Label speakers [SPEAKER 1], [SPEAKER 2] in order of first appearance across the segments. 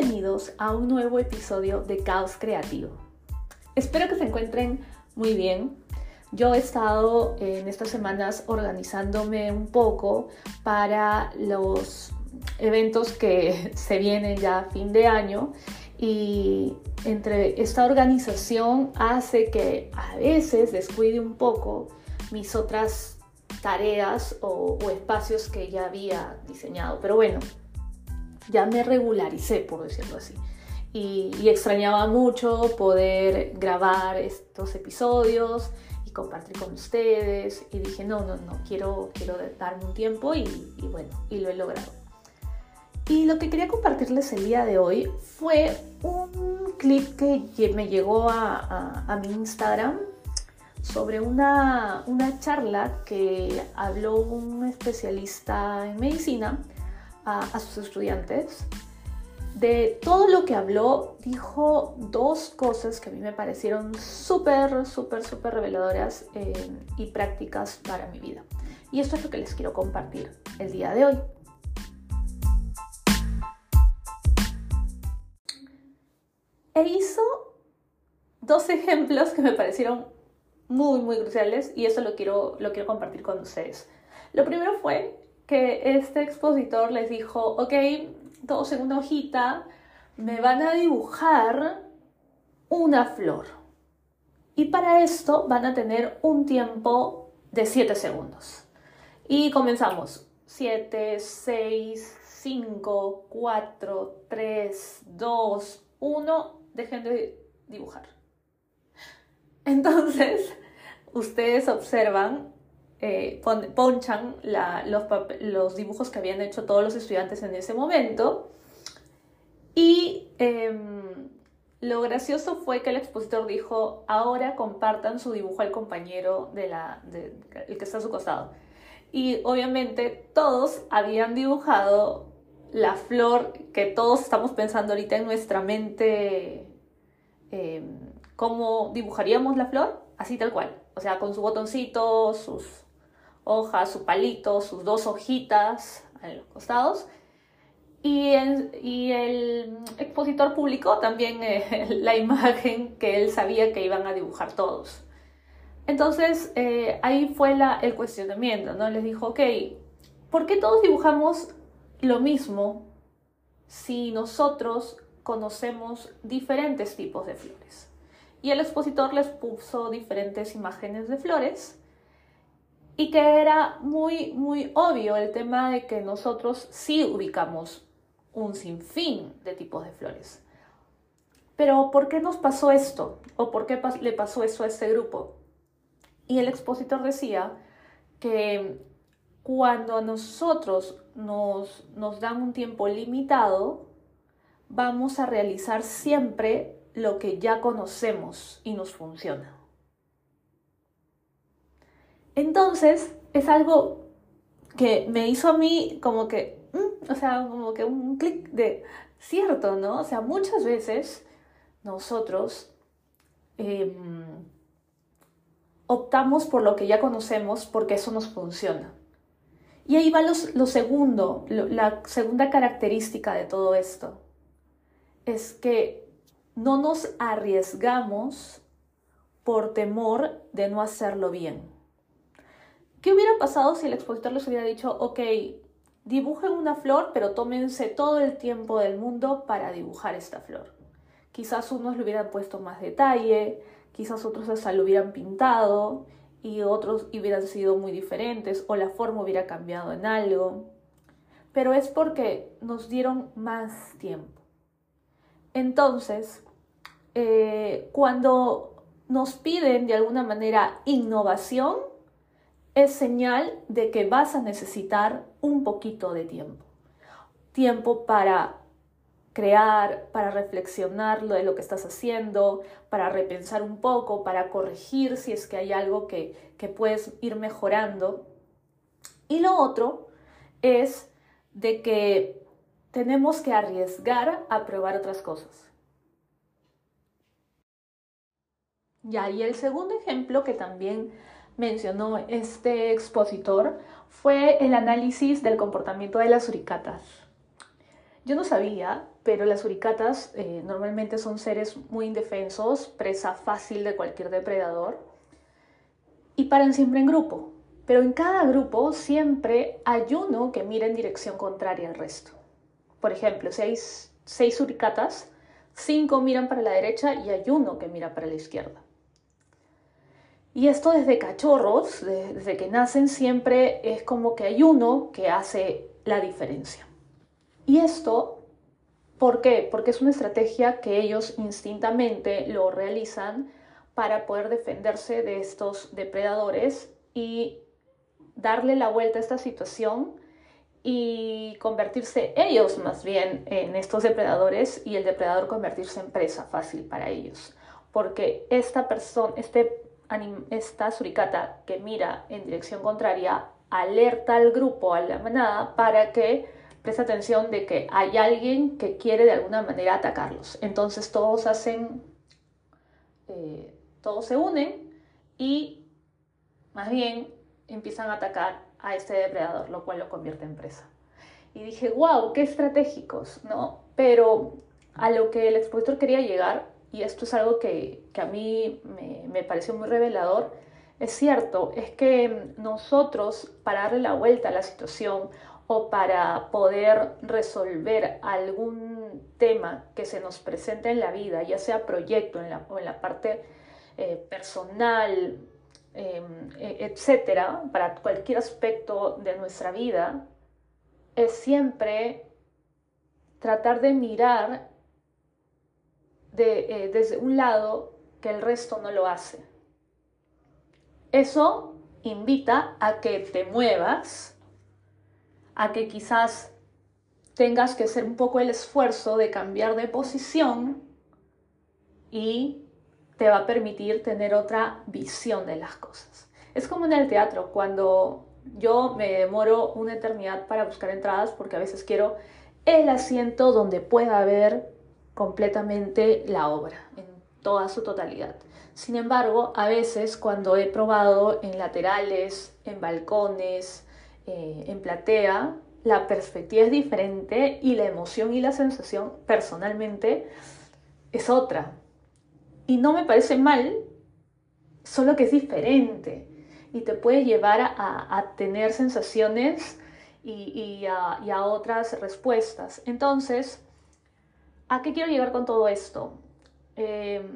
[SPEAKER 1] bienvenidos a un nuevo episodio de Caos Creativo. Espero que se encuentren muy bien. Yo he estado en estas semanas organizándome un poco para los eventos que se vienen ya a fin de año y entre esta organización hace que a veces descuide un poco mis otras tareas o, espacios que ya había diseñado. Pero bueno, ya me regularicé, por decirlo así. Y, extrañaba mucho poder grabar estos episodios y compartir con ustedes. Y dije, no, no, no, quiero, quiero darme un tiempo y, bueno, y lo he logrado. Y lo que quería compartirles el día de hoy fue un clip que me llegó a, a mi Instagram sobre una, charla que habló un especialista en medicina a, sus estudiantes. De todo lo que habló, dijo dos cosas que a mí me parecieron súper, súper, súper reveladoras eh, y prácticas para mi vida. Y esto es lo que les quiero compartir el día de hoy. E hizo dos ejemplos que me parecieron muy, muy cruciales y eso lo quiero, lo quiero compartir con ustedes. Lo primero fue que este expositor les dijo, ok, todos en una hojita me van a dibujar una flor. Y para esto van a tener un tiempo de 7 segundos. Y comenzamos. 7, 6, 5, 4, 3, 2, 1. Dejen de dibujar. Entonces, ustedes observan, eh, ponchan los, dibujos que habían hecho todos los estudiantes en ese momento. Y em, lo gracioso fue que el expositor dijo, ahora compartan su dibujo al compañero de la, el que está a su costado. Y obviamente todos habían dibujado la flor que todos estamos pensando ahorita en nuestra mente, em, cómo dibujaríamos la flor, así tal cual o sea, con su botoncito, sus hojas, su palito, sus dos hojitas a los costados. Y el, expositor publicó también eh, la imagen que él sabía que iban a dibujar todos. Entonces eh, ahí fue el cuestionamiento, ¿no? Les dijo, ok, ¿por qué todos dibujamos lo mismo si nosotros conocemos diferentes tipos de flores? y el expositor les puso diferentes imágenes de flores y que era muy, muy obvio el tema de que nosotros sí ubicamos un sinfín de tipos de flores. Pero ¿por qué nos pasó esto? ¿O por qué le pasó eso a este grupo? Y el expositor decía que cuando a nosotros nos, nos dan un tiempo limitado, vamos a realizar siempre lo que ya conocemos y nos funciona. Entonces, es algo que me hizo a mí como que, mm, o sea, como que un clic de cierto, ¿no? O sea, muchas veces nosotros em, optamos por lo que ya conocemos porque eso nos funciona. Y ahí va lo segundo, la segunda característica de todo esto. Es que no nos arriesgamos por temor de no hacerlo bien. ¿Qué hubiera pasado si el expositor les hubiera dicho, ok, dibujen una flor, pero tómense todo el tiempo del mundo para dibujar esta flor? Quizás unos le hubieran puesto más detalle, quizás otros hasta lo hubieran pintado y otros hubieran sido muy diferentes o la forma hubiera cambiado en algo. Pero es porque nos dieron más tiempo. Entonces, eh, cuando nos piden de alguna manera innovación, es señal de que vas a necesitar un poquito de tiempo. Tiempo para crear, para reflexionar lo de lo que estás haciendo, para repensar un poco, para corregir si es que hay algo que, que puedes ir mejorando. Y lo otro es de que tenemos que arriesgar a probar otras cosas. Ya, y el segundo ejemplo que también mencionó este expositor fue el análisis del comportamiento de las uricatas. Yo no sabía, pero las suricatas eh, normalmente son seres muy indefensos, presa fácil de cualquier depredador, y paran siempre en grupo. Pero en cada grupo siempre hay uno que mira en dirección contraria al resto. Por ejemplo, si hay seis suricatas, cinco miran para la derecha y hay uno que mira para la izquierda. Y esto desde cachorros, desde que nacen, siempre es como que hay uno que hace la diferencia. Y esto, ¿por qué? Porque es una estrategia que ellos instintamente lo realizan para poder defenderse de estos depredadores y darle la vuelta a esta situación y convertirse ellos más bien en estos depredadores y el depredador convertirse en presa fácil para ellos. Porque esta persona, este, esta suricata que mira en dirección contraria alerta al grupo, a la manada, para que preste atención de que hay alguien que quiere de alguna manera atacarlos. Entonces todos hacen, eh, todos se unen y más bien empiezan a atacar a este depredador, lo cual lo convierte en presa. Y dije, wow, qué estratégicos, ¿no? Pero a lo que el expositor quería llegar, y esto es algo que, que a mí me, me pareció muy revelador, es cierto, es que nosotros, para darle la vuelta a la situación o para poder resolver algún tema que se nos presente en la vida, ya sea proyecto en la, o en la parte eh, personal, em, e, etcétera, para cualquier aspecto de nuestra vida, es siempre tratar de mirar de, eh, desde un lado que el resto no lo hace. Eso invita a que te muevas, a que quizás tengas que hacer un poco el esfuerzo de cambiar de posición y te va a permitir tener otra visión de las cosas. Es como en el teatro, cuando yo me demoro una eternidad para buscar entradas porque a veces quiero el asiento donde pueda ver completamente la obra en toda su totalidad. Sin embargo, a veces cuando he probado en laterales, en balcones, eh, en platea, la perspectiva es diferente y la emoción y la sensación personalmente es otra. Y no me parece mal, solo que es diferente y te puede llevar a, tener sensaciones y, a, otras respuestas. Entonces, ¿a qué quiero llegar con todo esto? Eh,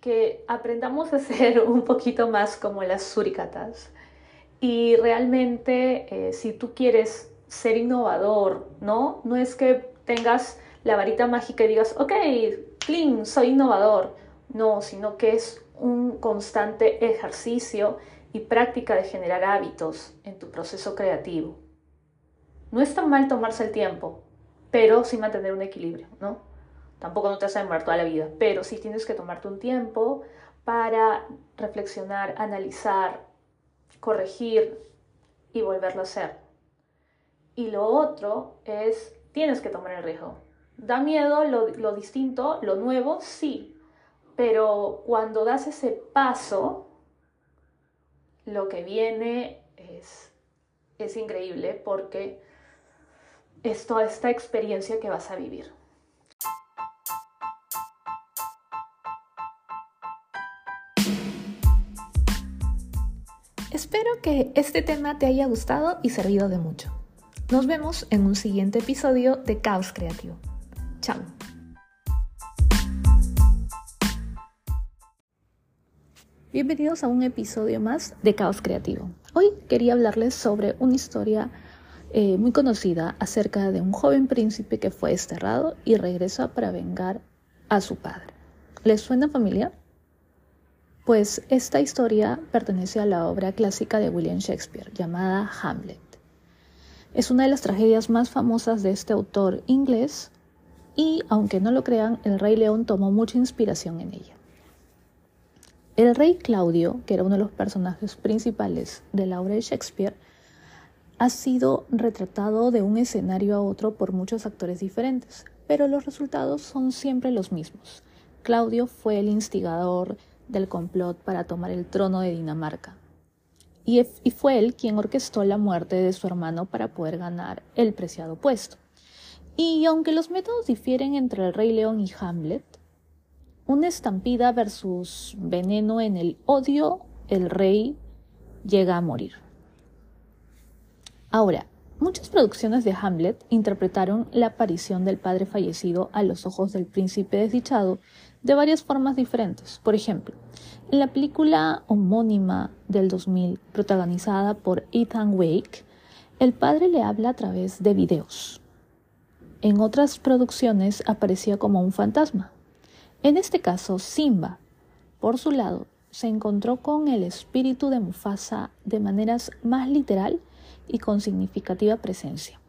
[SPEAKER 1] que aprendamos a ser un poquito más como las suricatas. Y realmente, eh, si tú quieres ser innovador, ¿no? No es que tengas la varita mágica y digas, ok, clean, soy innovador. No, sino que es un constante ejercicio y práctica de generar hábitos en tu proceso creativo. No es tan mal tomarse el tiempo, pero sin mantener un equilibrio, ¿no? Tampoco no te vas a demorar toda la vida, pero sí tienes que tomarte un tiempo para reflexionar, analizar, corregir y volverlo a hacer. Y lo otro es, tienes que tomar el riesgo. Da miedo lo, lo distinto, lo nuevo, sí, pero cuando das ese paso, lo que viene es, es increíble porque es toda esta experiencia que vas a vivir. Espero que este tema te haya gustado y servido de mucho. Nos vemos en un siguiente episodio de Caos Creativo. Chao. Bienvenidos a un episodio más de Caos Creativo. Hoy quería hablarles sobre una historia eh, muy conocida acerca de un joven príncipe que fue desterrado y regresa para vengar a su padre. ¿Les suena familiar? pues esta historia pertenece a la obra clásica de William Shakespeare llamada Hamlet. Es una de las tragedias más famosas de este autor inglés y, aunque no lo crean, el rey León tomó mucha inspiración en ella. El rey Claudio, que era uno de los personajes principales de la obra de Shakespeare, ha sido retratado de un escenario a otro por muchos actores diferentes, pero los resultados son siempre los mismos. Claudio fue el instigador, del complot para tomar el trono de Dinamarca. Y, fue él quien orquestó la muerte de su hermano para poder ganar el preciado puesto. Y aunque los métodos difieren entre el Rey León y Hamlet, una estampida versus veneno en el odio, el rey llega a morir. Ahora, muchas producciones de Hamlet interpretaron la aparición del padre fallecido a los ojos del príncipe desdichado de varias formas diferentes. Por ejemplo, en la película homónima del 2000, protagonizada por Ethan Wake, el padre le habla a través de videos. En otras producciones aparecía como un fantasma. En este caso, Simba, por su lado, se encontró con el espíritu de Mufasa de maneras más literal y con significativa presencia.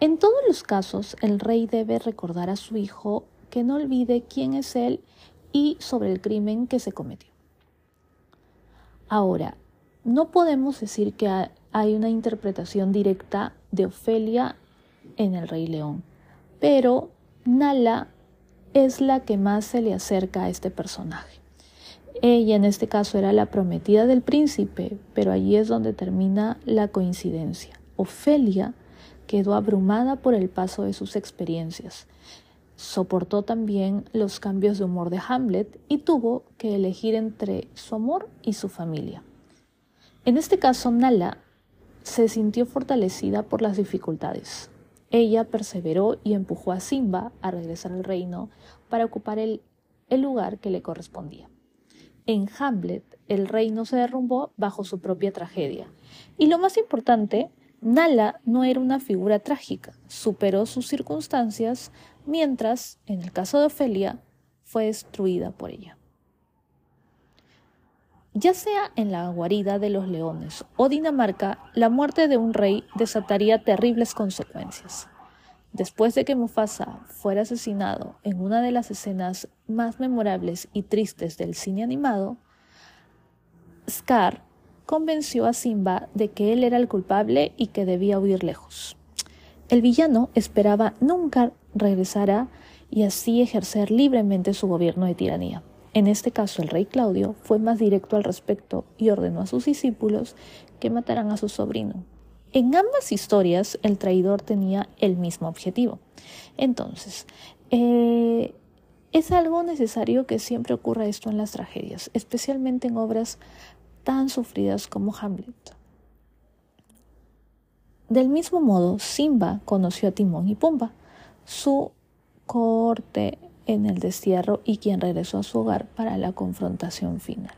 [SPEAKER 1] En todos los casos, el rey debe recordar a su hijo que no olvide quién es él y sobre el crimen que se cometió. Ahora, no podemos decir que hay una interpretación directa de Ofelia en El Rey León, pero Nala es la que más se le acerca a este personaje. Ella en este caso era la prometida del príncipe, pero allí es donde termina la coincidencia. Ofelia quedó abrumada por el paso de sus experiencias. Soportó también los cambios de humor de Hamlet y tuvo que elegir entre su amor y su familia. En este caso, Nala se sintió fortalecida por las dificultades. Ella perseveró y empujó a Simba a regresar al reino para ocupar el, el lugar que le correspondía. En Hamlet, el reino se derrumbó bajo su propia tragedia. Y lo más importante, Nala no era una figura trágica, superó sus circunstancias, mientras, en el caso de Ofelia, fue destruida por ella. Ya sea en la guarida de los leones o Dinamarca, la muerte de un rey desataría terribles consecuencias. Después de que Mufasa fuera asesinado en una de las escenas más memorables y tristes del cine animado, Scar convenció a Simba de que él era el culpable y que debía huir lejos. El villano esperaba nunca regresara y así ejercer libremente su gobierno de tiranía. En este caso, el rey Claudio fue más directo al respecto y ordenó a sus discípulos que mataran a su sobrino. En ambas historias, el traidor tenía el mismo objetivo. Entonces, eh, es algo necesario que siempre ocurra esto en las tragedias, especialmente en obras tan sufridas como Hamlet. Del mismo modo, Simba conoció a Timón y Pumba, su corte en el destierro y quien regresó a su hogar para la confrontación final.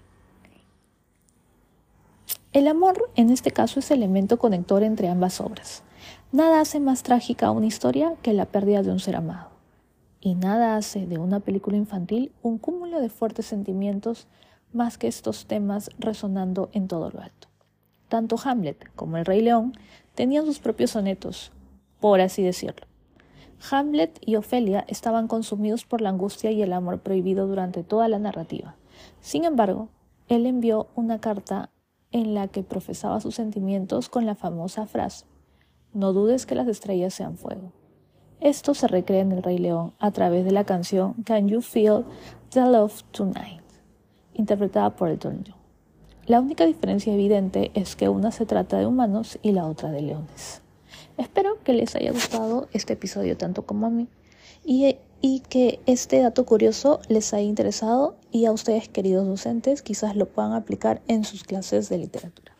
[SPEAKER 1] El amor, en este caso, es elemento conector entre ambas obras. Nada hace más trágica una historia que la pérdida de un ser amado. Y nada hace de una película infantil un cúmulo de fuertes sentimientos más que estos temas resonando en todo lo alto. Tanto Hamlet como el Rey León tenían sus propios sonetos, por así decirlo. Hamlet y Ofelia estaban consumidos por la angustia y el amor prohibido durante toda la narrativa. Sin embargo, él envió una carta en la que profesaba sus sentimientos con la famosa frase No dudes que las estrellas sean fuego. Esto se recrea en El Rey León a través de la canción Can You Feel the Love Tonight, interpretada por Elton John. La única diferencia evidente es que una se trata de humanos y la otra de leones. Espero que les haya gustado este episodio tanto como a mí y, y que este dato curioso les haya interesado y a ustedes queridos docentes quizás lo puedan aplicar en sus clases de literatura.